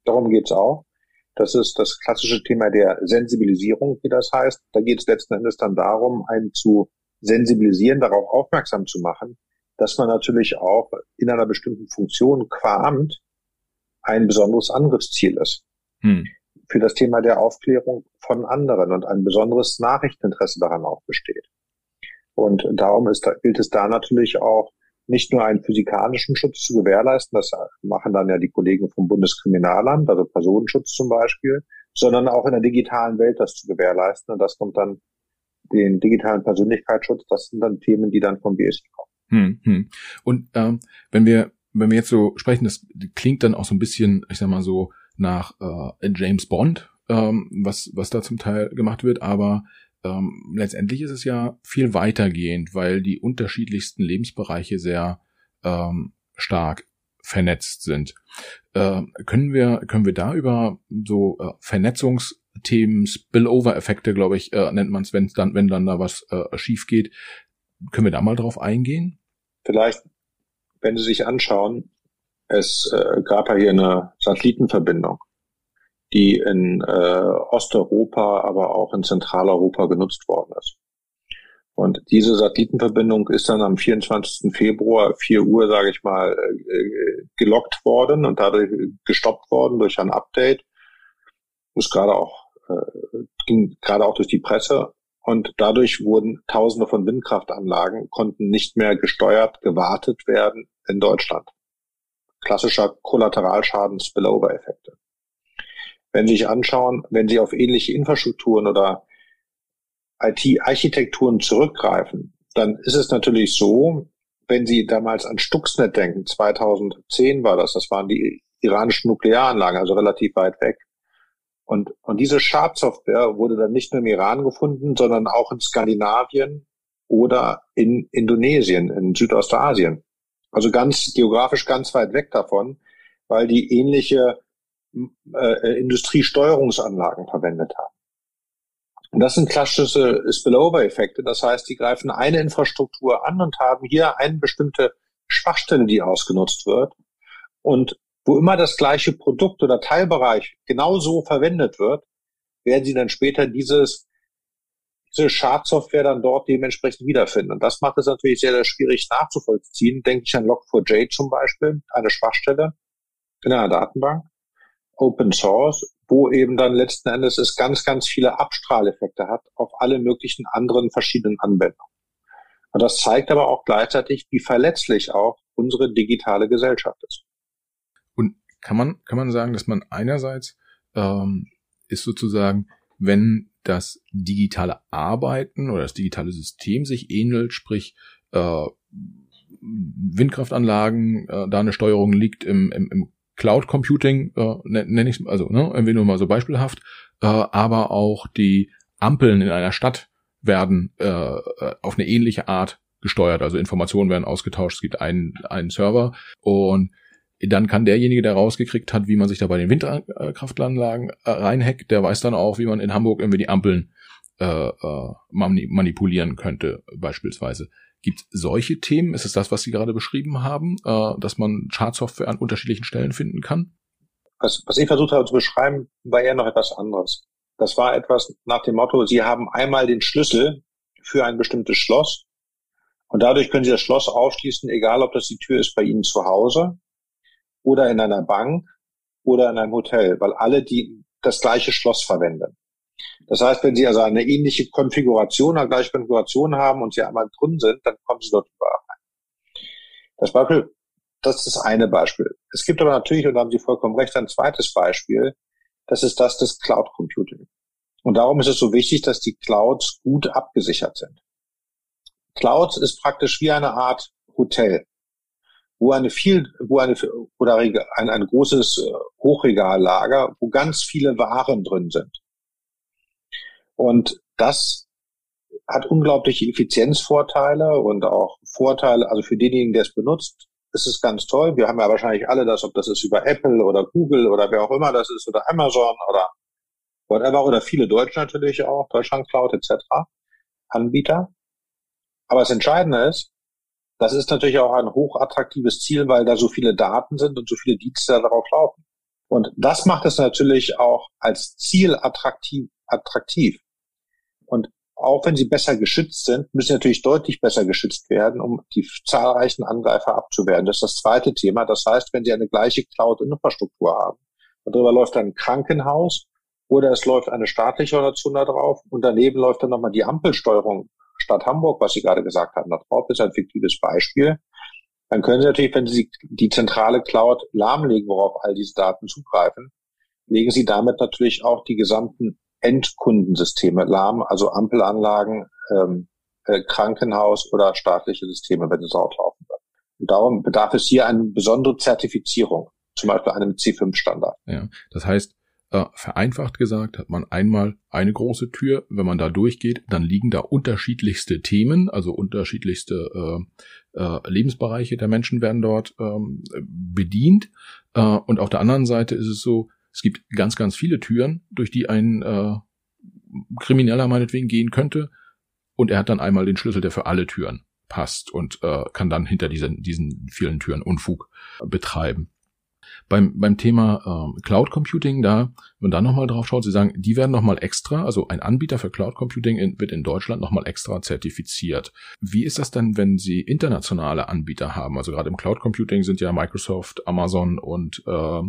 Darum geht's auch. Das ist das klassische Thema der Sensibilisierung, wie das heißt. Da geht es letzten Endes dann darum, einen zu sensibilisieren, darauf aufmerksam zu machen, dass man natürlich auch in einer bestimmten Funktion qua Amt ein besonderes Angriffsziel ist. Hm für das Thema der Aufklärung von anderen und ein besonderes Nachrichteninteresse daran auch besteht. Und darum ist, gilt es da natürlich auch, nicht nur einen physikalischen Schutz zu gewährleisten, das machen dann ja die Kollegen vom Bundeskriminalamt, also Personenschutz zum Beispiel, sondern auch in der digitalen Welt das zu gewährleisten. Und das kommt dann den digitalen Persönlichkeitsschutz, das sind dann Themen, die dann vom BSI kommen. Hm, hm. Und ähm, wenn wir wenn wir jetzt so sprechen, das klingt dann auch so ein bisschen, ich sag mal so, nach äh, James Bond, ähm, was, was da zum Teil gemacht wird, aber ähm, letztendlich ist es ja viel weitergehend, weil die unterschiedlichsten Lebensbereiche sehr ähm, stark vernetzt sind. Äh, können wir können wir da über so äh, Vernetzungsthemen, Spillover-Effekte, glaube ich, äh, nennt man es, wenn dann wenn dann da was äh, schief geht, können wir da mal drauf eingehen? Vielleicht, wenn Sie sich anschauen, es äh, gab ja hier eine Satellitenverbindung, die in äh, Osteuropa, aber auch in Zentraleuropa genutzt worden ist. Und diese Satellitenverbindung ist dann am 24. Februar 4 Uhr, sage ich mal, äh, gelockt worden und dadurch gestoppt worden durch ein Update. Ist gerade auch äh, ging gerade auch durch die Presse und dadurch wurden Tausende von Windkraftanlagen konnten nicht mehr gesteuert, gewartet werden in Deutschland. Klassischer Kollateralschaden, Spillover-Effekte. Wenn Sie sich anschauen, wenn Sie auf ähnliche Infrastrukturen oder IT-Architekturen zurückgreifen, dann ist es natürlich so, wenn Sie damals an Stuxnet denken, 2010 war das, das waren die iranischen Nuklearanlagen, also relativ weit weg. Und, und diese Schadsoftware wurde dann nicht nur im Iran gefunden, sondern auch in Skandinavien oder in Indonesien, in Südostasien. Also ganz geografisch ganz weit weg davon, weil die ähnliche äh, Industriesteuerungsanlagen verwendet haben. Und das sind klassische Spillover-Effekte. Das heißt, die greifen eine Infrastruktur an und haben hier eine bestimmte Schwachstelle, die ausgenutzt wird. Und wo immer das gleiche Produkt oder Teilbereich genauso verwendet wird, werden sie dann später dieses, diese Schadsoftware dann dort dementsprechend wiederfinden. Und das macht es natürlich sehr, sehr schwierig nachzuvollziehen. Denke ich an Log4j zum Beispiel, eine Schwachstelle in einer Datenbank, Open Source, wo eben dann letzten Endes es ganz, ganz viele Abstrahleffekte hat auf alle möglichen anderen verschiedenen Anwendungen. Und das zeigt aber auch gleichzeitig, wie verletzlich auch unsere digitale Gesellschaft ist. Kann man, kann man sagen, dass man einerseits ähm, ist sozusagen, wenn das digitale Arbeiten oder das digitale System sich ähnelt, sprich äh, Windkraftanlagen, äh, da eine Steuerung liegt im, im, im Cloud Computing, äh, nenne ich also ne, irgendwie nur mal so beispielhaft, äh, aber auch die Ampeln in einer Stadt werden äh, auf eine ähnliche Art gesteuert. Also Informationen werden ausgetauscht, es gibt einen, einen Server und dann kann derjenige, der rausgekriegt hat, wie man sich da bei den Windkraftanlagen äh, reinhackt, der weiß dann auch, wie man in Hamburg irgendwie die Ampeln äh, äh, manipulieren könnte, beispielsweise. Gibt solche Themen? Ist es das, was Sie gerade beschrieben haben, äh, dass man Chartsoftware an unterschiedlichen Stellen finden kann? Was, was ich versucht habe zu beschreiben, war eher noch etwas anderes. Das war etwas nach dem Motto, Sie haben einmal den Schlüssel für ein bestimmtes Schloss und dadurch können Sie das Schloss aufschließen, egal ob das die Tür ist bei Ihnen zu Hause oder in einer Bank oder in einem Hotel, weil alle die das gleiche Schloss verwenden. Das heißt, wenn Sie also eine ähnliche Konfiguration, eine gleiche Konfiguration haben und Sie einmal drin sind, dann kommen Sie dort überall rein. Das Beispiel, das ist das eine Beispiel. Es gibt aber natürlich, und da haben Sie vollkommen recht, ein zweites Beispiel. Das ist das des Cloud Computing. Und darum ist es so wichtig, dass die Clouds gut abgesichert sind. Clouds ist praktisch wie eine Art Hotel, wo eine viel, wo eine oder ein, ein großes äh, Hochregallager, wo ganz viele Waren drin sind. Und das hat unglaubliche Effizienzvorteile und auch Vorteile, also für denjenigen, der es benutzt, ist es ganz toll. Wir haben ja wahrscheinlich alle das, ob das ist über Apple oder Google oder wer auch immer das ist oder Amazon oder whatever oder viele Deutsche natürlich auch, Deutschland Cloud etc. Anbieter. Aber das Entscheidende ist, das ist natürlich auch ein hochattraktives Ziel, weil da so viele Daten sind und so viele Dienste darauf laufen. Und das macht es natürlich auch als Ziel attraktiv, attraktiv. Und auch wenn sie besser geschützt sind, müssen sie natürlich deutlich besser geschützt werden, um die zahlreichen Angreifer abzuwehren. Das ist das zweite Thema. Das heißt, wenn Sie eine gleiche Cloud-Infrastruktur haben darüber läuft ein Krankenhaus oder es läuft eine staatliche Organisation da drauf und daneben läuft dann nochmal die Ampelsteuerung Stadt Hamburg, was Sie gerade gesagt hatten, da drauf ist ein fiktives Beispiel. Dann können Sie natürlich, wenn Sie die zentrale Cloud lahmlegen, worauf all diese Daten zugreifen, legen Sie damit natürlich auch die gesamten Endkundensysteme lahm, also Ampelanlagen, ähm, äh, Krankenhaus oder staatliche Systeme, wenn es dort laufen. Und darum bedarf es hier eine besondere Zertifizierung, zum Beispiel einem C5-Standard. Ja, das heißt, äh, vereinfacht gesagt hat man einmal eine große Tür, wenn man da durchgeht, dann liegen da unterschiedlichste Themen, also unterschiedlichste äh, äh, Lebensbereiche der Menschen werden dort ähm, bedient. Äh, und auf der anderen Seite ist es so, es gibt ganz, ganz viele Türen, durch die ein äh, Krimineller meinetwegen gehen könnte. Und er hat dann einmal den Schlüssel, der für alle Türen passt und äh, kann dann hinter diesen, diesen vielen Türen Unfug betreiben. Beim, beim Thema ähm, Cloud Computing, da, wenn man da nochmal drauf schaut, Sie sagen, die werden nochmal extra, also ein Anbieter für Cloud Computing in, wird in Deutschland nochmal extra zertifiziert. Wie ist das denn, wenn Sie internationale Anbieter haben? Also gerade im Cloud Computing sind ja Microsoft, Amazon und äh,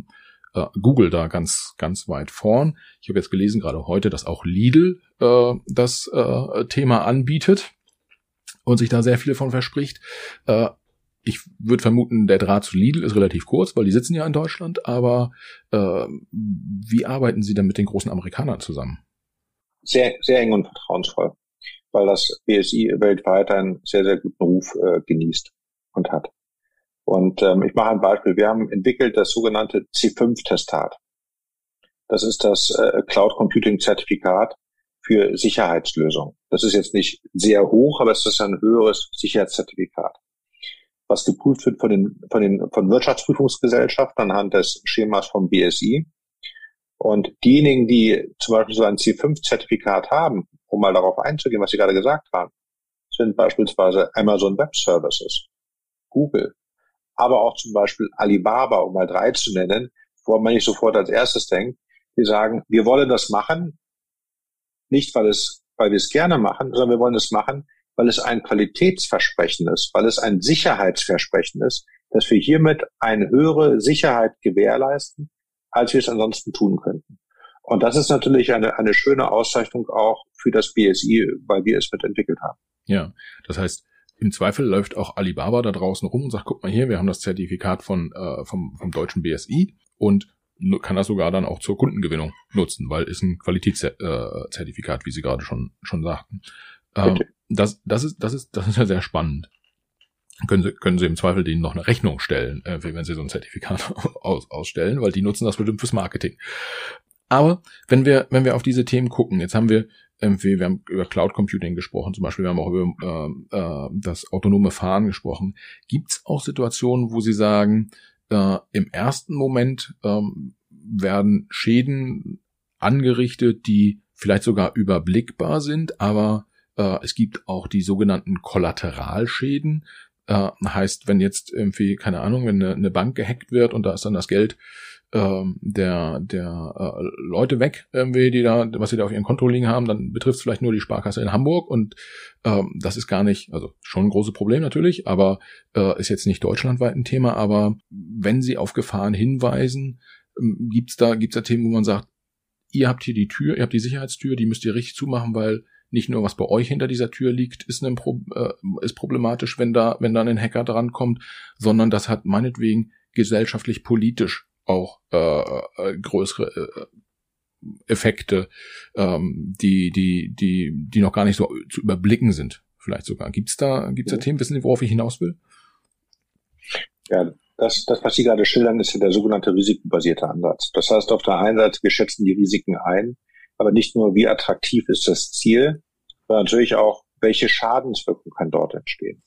äh, Google da ganz, ganz weit vorn. Ich habe jetzt gelesen, gerade heute, dass auch Lidl äh, das äh, Thema anbietet und sich da sehr viel von verspricht. Äh, ich würde vermuten, der Draht zu Lidl ist relativ kurz, weil die sitzen ja in Deutschland, aber äh, wie arbeiten Sie denn mit den großen Amerikanern zusammen? Sehr, sehr eng und vertrauensvoll, weil das BSI weltweit einen sehr, sehr guten Ruf äh, genießt und hat. Und ähm, ich mache ein Beispiel. Wir haben entwickelt das sogenannte C5-Testat. Das ist das äh, Cloud Computing Zertifikat für Sicherheitslösungen. Das ist jetzt nicht sehr hoch, aber es ist ein höheres Sicherheitszertifikat, was geprüft wird von den, von den, von Wirtschaftsprüfungsgesellschaften anhand des Schemas vom BSI. Und diejenigen, die zum Beispiel so ein C5-Zertifikat haben, um mal darauf einzugehen, was Sie gerade gesagt haben, sind beispielsweise Amazon Web Services, Google, aber auch zum Beispiel Alibaba, um mal drei zu nennen, wo man nicht sofort als erstes denkt, die sagen, wir wollen das machen, nicht weil es, weil wir es gerne machen, sondern wir wollen es machen, weil es ein Qualitätsversprechen ist, weil es ein Sicherheitsversprechen ist, dass wir hiermit eine höhere Sicherheit gewährleisten, als wir es ansonsten tun könnten. Und das ist natürlich eine, eine schöne Auszeichnung auch für das BSI, weil wir es mitentwickelt haben. Ja, das heißt, im Zweifel läuft auch Alibaba da draußen rum und sagt, guck mal hier, wir haben das Zertifikat von, äh, vom, vom deutschen BSI und kann das sogar dann auch zur Kundengewinnung nutzen, weil ist ein Qualitätszertifikat, wie Sie gerade schon, schon sagten. Ähm, das, das ist, das ist, das ist ja sehr spannend. Können Sie, können Sie im Zweifel denen noch eine Rechnung stellen, äh, wenn Sie so ein Zertifikat [laughs] aus, ausstellen, weil die nutzen das bestimmt fürs Marketing. Aber wenn wir, wenn wir auf diese Themen gucken, jetzt haben wir irgendwie, wir haben über Cloud Computing gesprochen, zum Beispiel, wir haben auch über äh, äh, das autonome Fahren gesprochen. Gibt es auch Situationen, wo Sie sagen, äh, im ersten Moment ähm, werden Schäden angerichtet, die vielleicht sogar überblickbar sind, aber äh, es gibt auch die sogenannten Kollateralschäden. Äh, heißt, wenn jetzt irgendwie, keine Ahnung, wenn eine, eine Bank gehackt wird und da ist dann das Geld ähm, der, der äh, Leute weg, irgendwie, die da, was sie da auf ihren Konto liegen haben, dann betrifft es vielleicht nur die Sparkasse in Hamburg und ähm, das ist gar nicht, also schon ein großes Problem natürlich, aber äh, ist jetzt nicht deutschlandweit ein Thema, aber wenn sie auf Gefahren hinweisen, ähm, gibt's da, gibt's da Themen, wo man sagt, ihr habt hier die Tür, ihr habt die Sicherheitstür, die müsst ihr richtig zumachen, weil nicht nur was bei euch hinter dieser Tür liegt, ist, ein Pro äh, ist problematisch, wenn da, wenn da ein Hacker drankommt, sondern das hat meinetwegen gesellschaftlich politisch auch äh, äh, größere äh, Effekte, ähm, die, die, die, die noch gar nicht so zu überblicken sind, vielleicht sogar. Gibt's da, gibt's da Themen? Wissen Sie, worauf ich hinaus will? Ja, das, das, was Sie gerade schildern, ist ja der sogenannte risikobasierte Ansatz. Das heißt, auf der einen Seite, wir schätzen die Risiken ein, aber nicht nur, wie attraktiv ist das Ziel, sondern natürlich auch, welche Schadenswirkung kann dort entstehen.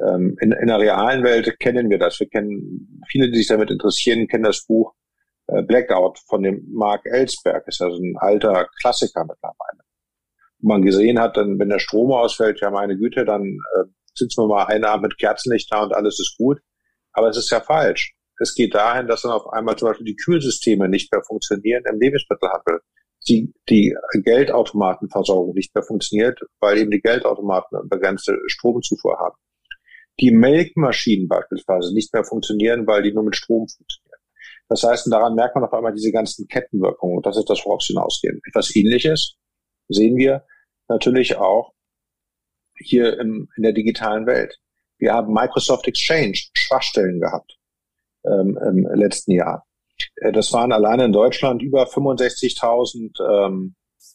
Ähm, in, in der realen Welt kennen wir das. Wir kennen, viele, die sich damit interessieren, kennen das Buch äh, Blackout von dem Mark Ellsberg. Ist also ein alter Klassiker mittlerweile. Wo man gesehen hat, dann, wenn der Strom ausfällt, ja meine Güte, dann äh, sitzen wir mal einen Abend mit Kerzenlicht da und alles ist gut. Aber es ist ja falsch. Es geht dahin, dass dann auf einmal zum Beispiel die Kühlsysteme nicht mehr funktionieren im Lebensmittelhandel. Die, die Geldautomatenversorgung nicht mehr funktioniert, weil eben die Geldautomaten eine begrenzte Stromzufuhr haben die Melkmaschinen beispielsweise nicht mehr funktionieren, weil die nur mit Strom funktionieren. Das heißt, daran merkt man auf einmal diese ganzen Kettenwirkungen und das ist das, worauf sie hinausgehen. Etwas Ähnliches sehen wir natürlich auch hier im, in der digitalen Welt. Wir haben Microsoft Exchange Schwachstellen gehabt ähm, im letzten Jahr. Äh, das waren alleine in Deutschland über 65.000 ähm,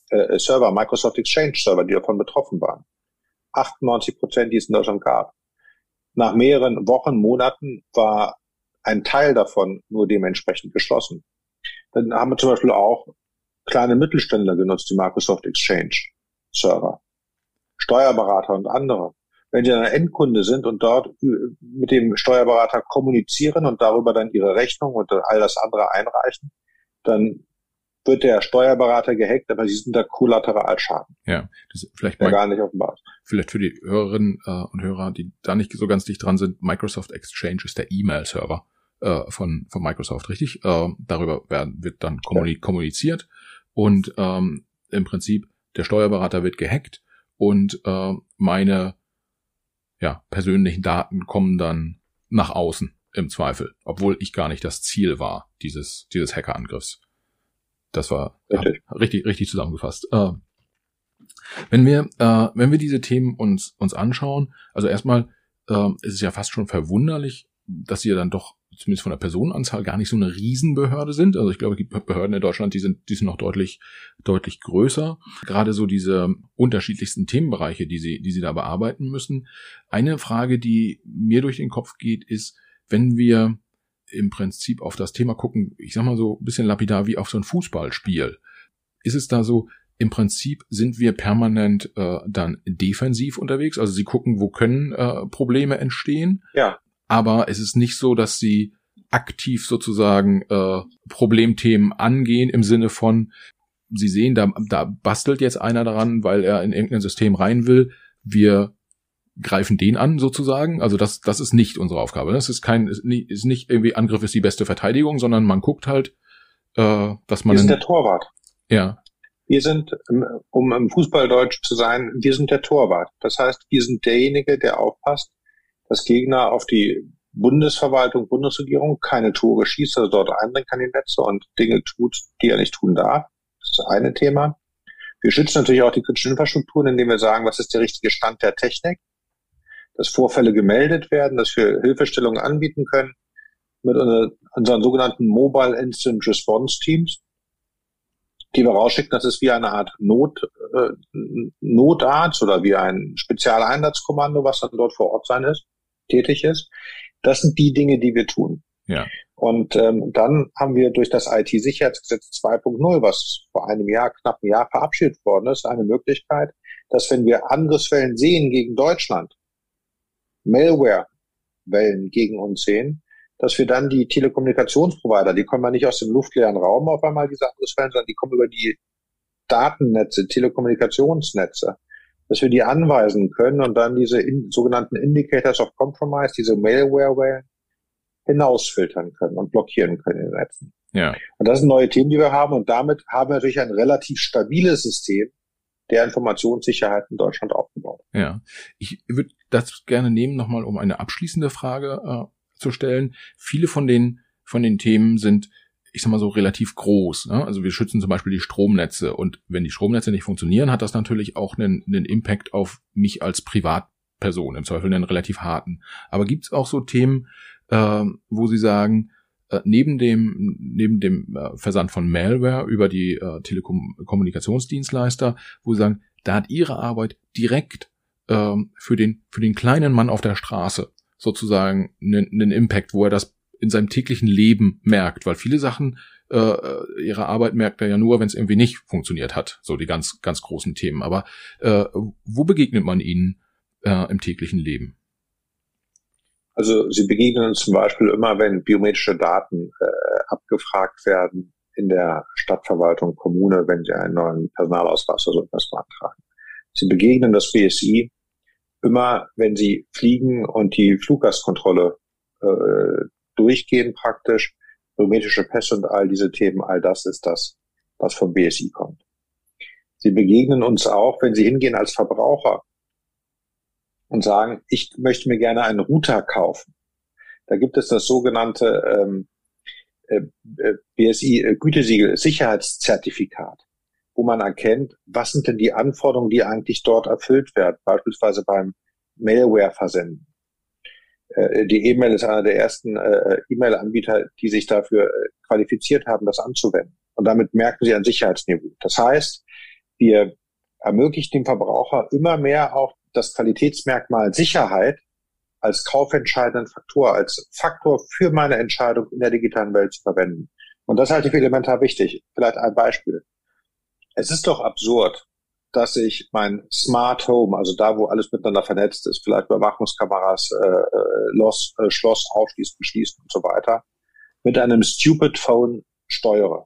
äh, Server, Microsoft Exchange Server, die davon betroffen waren. 98 Prozent, die es in Deutschland gab. Nach mehreren Wochen, Monaten war ein Teil davon nur dementsprechend geschlossen. Dann haben wir zum Beispiel auch kleine Mittelständler genutzt, die Microsoft Exchange Server, Steuerberater und andere. Wenn sie ein Endkunde sind und dort mit dem Steuerberater kommunizieren und darüber dann ihre Rechnung und all das andere einreichen, dann wird der Steuerberater gehackt, aber sie sind da Kollateralschaden. Ja, das vielleicht mal gar nicht offenbar. Vielleicht für die Hörerinnen äh, und Hörer, die da nicht so ganz dicht dran sind, Microsoft Exchange ist der E-Mail-Server äh, von, von Microsoft, richtig? Äh, darüber werden, wird dann kommuniziert und ähm, im Prinzip der Steuerberater wird gehackt und äh, meine ja, persönlichen Daten kommen dann nach außen im Zweifel, obwohl ich gar nicht das Ziel war dieses dieses Hackerangriffs. Das war richtig richtig, richtig zusammengefasst. Äh, wenn wir äh, wenn wir diese Themen uns uns anschauen, also erstmal äh, ist es ja fast schon verwunderlich, dass ja dann doch zumindest von der Personenanzahl gar nicht so eine Riesenbehörde sind. Also ich glaube, die Behörden in Deutschland, die sind, die sind noch deutlich, deutlich größer. Gerade so diese unterschiedlichsten Themenbereiche, die sie, die sie da bearbeiten müssen. Eine Frage, die mir durch den Kopf geht, ist, wenn wir im Prinzip auf das Thema gucken, ich sag mal so ein bisschen lapidar wie auf so ein Fußballspiel, ist es da so, im Prinzip sind wir permanent äh, dann defensiv unterwegs. Also sie gucken, wo können äh, Probleme entstehen. Ja aber es ist nicht so, dass sie aktiv sozusagen äh, Problemthemen angehen im Sinne von, sie sehen, da, da bastelt jetzt einer daran, weil er in irgendein System rein will. Wir greifen den an sozusagen. Also das, das ist nicht unsere Aufgabe. Das ist kein, ist nicht, irgendwie Angriff ist die beste Verteidigung, sondern man guckt halt, äh, dass man. Wir sind der Torwart. Ja. Wir sind, um im Fußballdeutsch zu sein, wir sind der Torwart. Das heißt, wir sind derjenige, der aufpasst, dass Gegner auf die Bundesverwaltung, Bundesregierung keine Tore schießt, also dort eindringen kann in Netze und Dinge tut, die er nicht tun darf. Das ist das eine Thema. Wir schützen natürlich auch die kritischen Infrastrukturen, indem wir sagen, was ist der richtige Stand der Technik, dass Vorfälle gemeldet werden, dass wir Hilfestellungen anbieten können mit unseren sogenannten Mobile Instant Response Teams, die wir rausschicken. Das ist wie eine Art Not, äh, Notarzt oder wie ein Spezialeinsatzkommando, was dann dort vor Ort sein ist tätig ist. Das sind die Dinge, die wir tun. Ja. Und ähm, dann haben wir durch das IT-Sicherheitsgesetz 2.0, was vor einem Jahr, knapp ein Jahr verabschiedet worden ist, eine Möglichkeit, dass wenn wir Angriffswellen sehen gegen Deutschland, Malware-Wellen gegen uns sehen, dass wir dann die Telekommunikationsprovider, die kommen ja nicht aus dem luftleeren Raum auf einmal, diese Angriffswellen, sondern die kommen über die Datennetze, Telekommunikationsnetze dass wir die anweisen können und dann diese in, sogenannten Indicators of Compromise, diese Malware hinausfiltern können und blockieren können in den Netzen. Ja. Und das sind neue Themen, die wir haben und damit haben wir natürlich ein relativ stabiles System der Informationssicherheit in Deutschland aufgebaut. Ja, ich würde das gerne nehmen, nochmal um eine abschließende Frage äh, zu stellen. Viele von den von den Themen sind ich sag mal so, relativ groß. Ne? Also wir schützen zum Beispiel die Stromnetze und wenn die Stromnetze nicht funktionieren, hat das natürlich auch einen, einen Impact auf mich als Privatperson, im Zweifel einen relativ harten. Aber gibt es auch so Themen, äh, wo Sie sagen, äh, neben dem, neben dem äh, Versand von Malware über die äh, Telekommunikationsdienstleister, wo Sie sagen, da hat Ihre Arbeit direkt äh, für den, für den kleinen Mann auf der Straße sozusagen einen, einen Impact, wo er das in seinem täglichen Leben merkt, weil viele Sachen äh, äh, ihre Arbeit merkt er ja nur, wenn es irgendwie nicht funktioniert hat, so die ganz ganz großen Themen. Aber äh, wo begegnet man ihnen äh, im täglichen Leben? Also sie begegnen uns zum Beispiel immer, wenn biometrische Daten äh, abgefragt werden in der Stadtverwaltung, Kommune, wenn sie einen neuen Personalausweis oder so etwas beantragen. Sie begegnen das BSI immer, wenn sie fliegen und die Fluggastkontrolle äh, durchgehen praktisch. Biometrische Pässe und all diese Themen, all das ist das, was vom BSI kommt. Sie begegnen uns auch, wenn Sie hingehen als Verbraucher und sagen, ich möchte mir gerne einen Router kaufen. Da gibt es das sogenannte ähm, äh, äh BSI äh, Gütesiegel Sicherheitszertifikat, wo man erkennt, was sind denn die Anforderungen, die eigentlich dort erfüllt werden, beispielsweise beim Mailware-Versenden. Äh, die E-Mail ist einer der ersten äh, E-Mail-Anbieter, die sich dafür äh, qualifiziert haben, das anzuwenden. Und damit merken sie ein Sicherheitsniveau. Das heißt, wir ermöglichen dem Verbraucher immer mehr auch das Qualitätsmerkmal Sicherheit als kaufentscheidenden Faktor, als Faktor für meine Entscheidung in der digitalen Welt zu verwenden. Und das halte ich für elementar wichtig. Vielleicht ein Beispiel. Es ist doch absurd, dass ich mein Smart Home, also da, wo alles miteinander vernetzt ist, vielleicht Überwachungskameras, äh, äh, Los, äh, Schloss aufschließen, schließen und so weiter, mit einem Stupid Phone steuere.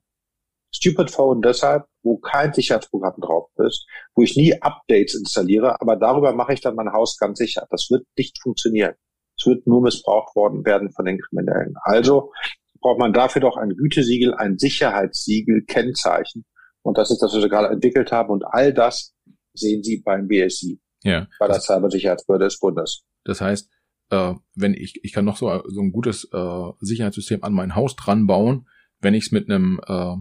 Stupid Phone deshalb, wo kein Sicherheitsprogramm drauf ist, wo ich nie Updates installiere, aber darüber mache ich dann mein Haus ganz sicher. Das wird nicht funktionieren. Es wird nur missbraucht worden werden von den Kriminellen. Also braucht man dafür doch ein Gütesiegel, ein Sicherheitssiegel, Kennzeichen. Und das ist das, was wir gerade entwickelt haben. Und all das sehen Sie beim BSI. Ja. Bei der Cybersicherheitsbehörde des Bundes. Das heißt, äh, wenn ich, ich kann noch so, so ein gutes äh, Sicherheitssystem an mein Haus dran bauen, wenn ich es mit einem äh,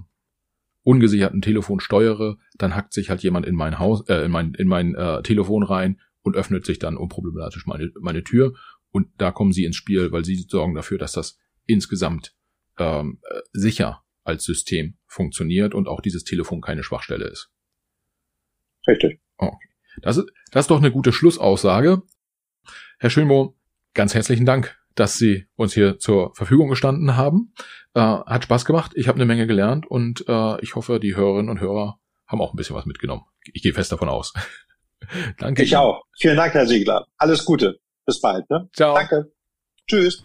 ungesicherten Telefon steuere, dann hackt sich halt jemand in mein Haus, äh, in mein, in mein äh, Telefon rein und öffnet sich dann unproblematisch meine, meine Tür. Und da kommen sie ins Spiel, weil sie sorgen dafür, dass das insgesamt ähm, äh, sicher als System funktioniert und auch dieses Telefon keine Schwachstelle ist. Richtig. Okay. Das ist, das ist doch eine gute Schlussaussage. Herr Schönmo, ganz herzlichen Dank, dass Sie uns hier zur Verfügung gestanden haben. Äh, hat Spaß gemacht, ich habe eine Menge gelernt und äh, ich hoffe, die Hörerinnen und Hörer haben auch ein bisschen was mitgenommen. Ich gehe fest davon aus. [laughs] Danke. Ich Ihnen. auch. Vielen Dank, Herr Siegler. Alles Gute. Bis bald. Ne? Ciao. Danke. Tschüss.